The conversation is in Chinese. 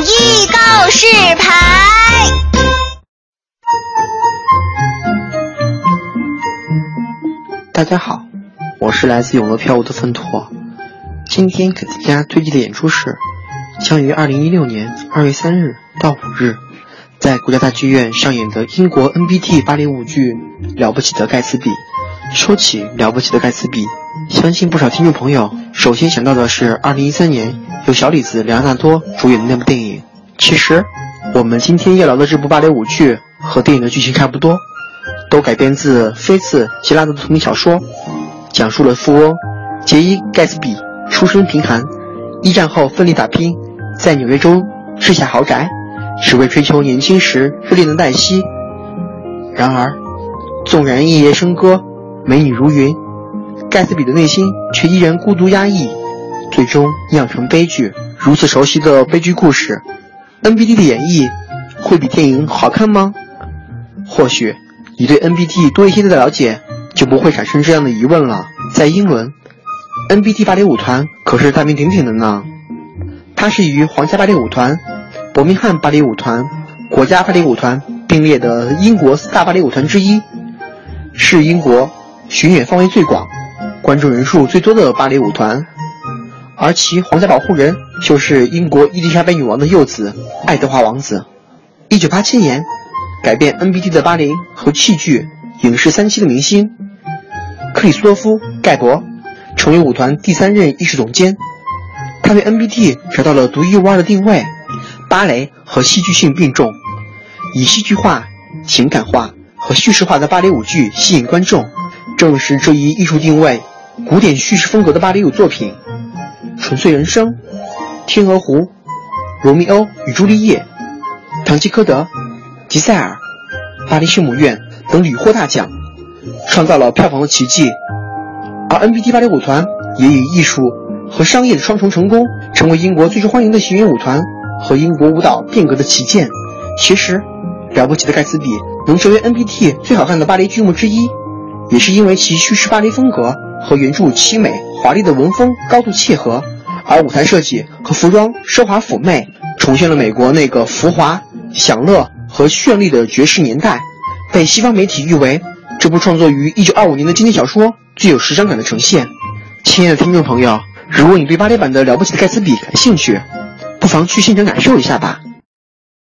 艺告示牌。大家好，我是来自永乐票务的芬托。今天给大家推荐的演出是将于二零一六年二月三日到五日在国家大剧院上演的英国 NBT 芭蕾舞剧《了不起的盖茨比》。说起《了不起的盖茨比》，相信不少听众朋友首先想到的是二零一三年由小李子、莱昂纳多主演的那部电影。其实，我们今天要聊的这部芭蕾舞剧和电影的剧情差不多，都改编自菲茨·杰拉德的同名小说，讲述了富翁杰伊·盖茨比出身贫寒，一战后奋力打拼，在纽约州置下豪宅，只为追求年轻时热恋的黛西。然而，纵然夜夜笙歌。美女如云，盖茨比的内心却依然孤独压抑，最终酿成悲剧。如此熟悉的悲剧故事，NBT 的演绎会比电影好看吗？或许你对 NBT 多一些的了解，就不会产生这样的疑问了。在英伦，NBT 芭蕾舞团可是大名鼎鼎的呢。它是与皇家芭蕾舞团、伯明翰芭蕾舞团、国家芭蕾舞团并列的英国四大芭蕾舞团之一，是英国。巡演范围最广、观众人数最多的芭蕾舞团，而其皇家保护人就是英国伊丽莎白女王的幼子爱德华王子。一九八七年，改变 NBT 的芭蕾和戏剧、影视三栖的明星克里斯多夫·盖博成为舞团第三任艺术总监。他为 NBT 找到了独一无二的定位：芭蕾和戏剧性并重，以戏剧化、情感化和叙事化的芭蕾舞剧吸引观众。正是这一艺术定位、古典叙事风格的芭蕾舞作品，《纯粹人生》《天鹅湖》《罗密欧与朱丽叶》《唐吉诃德》《吉赛尔》《巴黎圣母院》等屡获大奖，创造了票房的奇迹。而 NBT 芭蕾舞团也以艺术和商业的双重成功，成为英国最受欢迎的行演舞团和英国舞蹈变革的旗舰。其实，《了不起的盖茨比》能成为 NBT 最好看的芭蕾剧目之一。也是因为其叙事芭蕾风格和原著凄美华丽的文风高度契合，而舞台设计和服装奢华妩媚，重现了美国那个浮华、享乐和绚丽的爵士年代，被西方媒体誉为这部创作于1925年的经典小说最有时尚感的呈现。亲爱的听众朋友，如果你对芭蕾版的了不起的盖茨比感兴趣，不妨去现场感受一下吧。